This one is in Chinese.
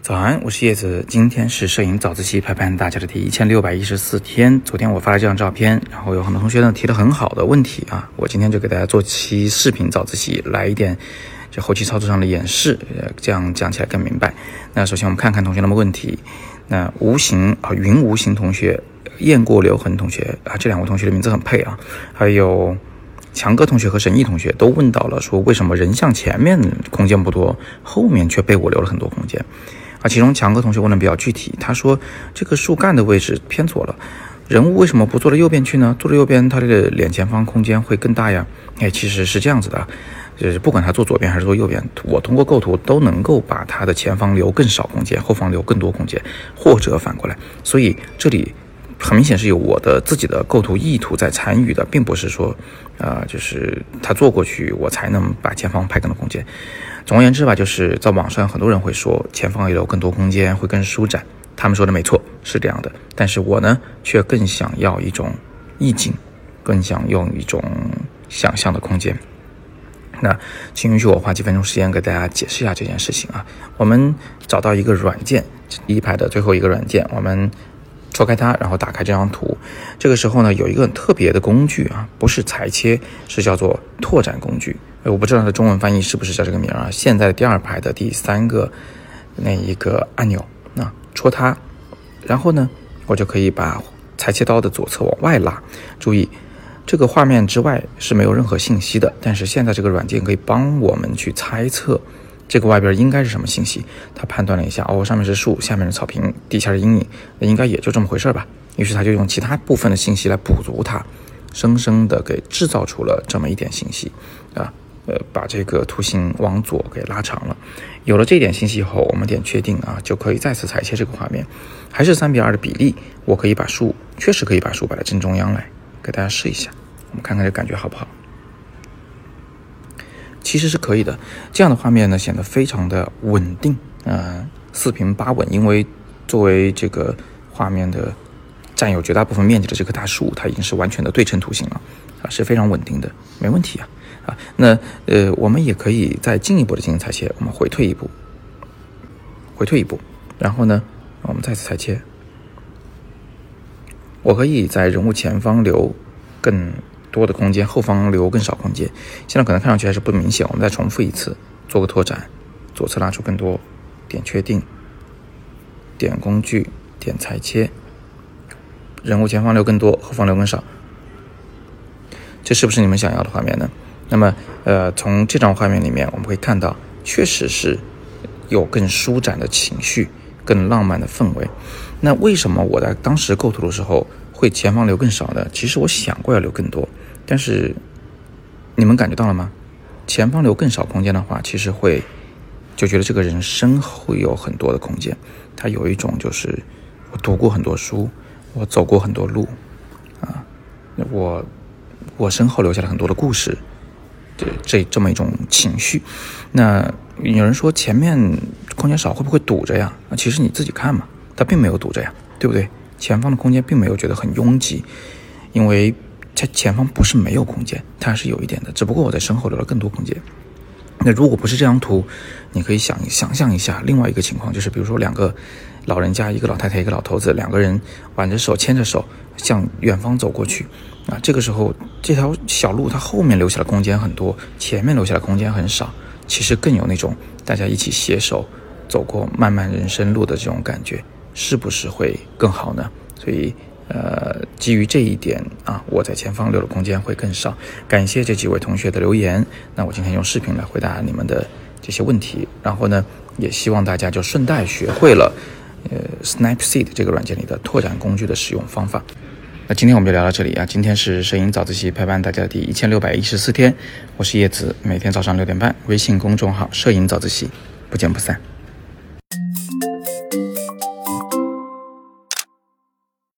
早安，我是叶子。今天是摄影早自习陪伴大家的第一千六百一十四天。昨天我发了这张照片，然后有很多同学呢提了很好的问题啊，我今天就给大家做期视频早自习，来一点就后期操作上的演示，呃，这样讲起来更明白。那首先我们看看同学们的问题。那无形啊，云无形同学，雁过留痕同学啊，这两位同学的名字很配啊。还有强哥同学和沈毅同学都问到了，说为什么人像前面空间不多，后面却被我留了很多空间？啊，其中强哥同学问的比较具体，他说这个树干的位置偏左了，人物为什么不坐到右边去呢？坐到右边，他这个脸前方空间会更大呀。哎，其实是这样子的，就是不管他坐左边还是坐右边，我通过构图都能够把他的前方留更少空间，后方留更多空间，或者反过来。所以这里很明显是有我的自己的构图意图在参与的，并不是说，呃，就是他坐过去我才能把前方拍更多空间。总而言之吧，就是在网上很多人会说前方有更多空间会更舒展，他们说的没错，是这样的。但是我呢，却更想要一种意境，更想用一种想象的空间。那请允许我花几分钟时间给大家解释一下这件事情啊。我们找到一个软件，一排的最后一个软件，我们戳开它，然后打开这张图。这个时候呢，有一个很特别的工具啊，不是裁切，是叫做拓展工具。我不知道它的中文翻译是不是叫这个名啊？现在第二排的第三个那一个按钮，那戳它，然后呢，我就可以把裁切刀的左侧往外拉。注意，这个画面之外是没有任何信息的，但是现在这个软件可以帮我们去猜测这个外边应该是什么信息。他判断了一下，哦，上面是树，下面是草坪，底下是阴影，应该也就这么回事吧。于是他就用其他部分的信息来补足它，生生的给制造出了这么一点信息啊。呃，把这个图形往左给拉长了。有了这点信息以后，我们点确定啊，就可以再次裁切这个画面，还是三比二的比例。我可以把树，确实可以把树摆在正中央来，给大家试一下，我们看看这感觉好不好？其实是可以的。这样的画面呢，显得非常的稳定啊，四平八稳。因为作为这个画面的占有绝大部分面积的这棵大树，它已经是完全的对称图形了啊，是非常稳定的，没问题啊。啊，那呃，我们也可以再进一步的进行裁切。我们回退一步，回退一步，然后呢，我们再次裁切。我可以在人物前方留更多的空间，后方留更少空间。现在可能看上去还是不明显，我们再重复一次，做个拓展，左侧拉出更多，点确定，点工具，点裁切，人物前方留更多，后方留更少。这是不是你们想要的画面呢？那么，呃，从这张画面里面，我们会看到，确实是有更舒展的情绪，更浪漫的氛围。那为什么我在当时构图的时候会前方留更少的？其实我想过要留更多，但是你们感觉到了吗？前方留更少空间的话，其实会就觉得这个人身后有很多的空间。他有一种就是我读过很多书，我走过很多路，啊，我我身后留下了很多的故事。对这这么一种情绪，那有人说前面空间少会不会堵着呀？其实你自己看嘛，他并没有堵着呀，对不对？前方的空间并没有觉得很拥挤，因为它前方不是没有空间，它是有一点的，只不过我在身后留了更多空间。那如果不是这张图，你可以想想象一下另外一个情况，就是比如说两个老人家，一个老太太，一个老头子，两个人挽着手，牵着手向远方走过去。啊，这个时候这条小路它后面留下的空间很多，前面留下的空间很少，其实更有那种大家一起携手走过漫漫人生路的这种感觉，是不是会更好呢？所以，呃，基于这一点啊，我在前方留的空间会更少。感谢这几位同学的留言，那我今天用视频来回答你们的这些问题，然后呢，也希望大家就顺带学会了，呃，Snapseed 这个软件里的拓展工具的使用方法。那今天我们就聊到这里啊！今天是摄影早自习陪伴大家的第一千六百一十四天，我是叶子，每天早上六点半，微信公众号“摄影早自习”，不见不散。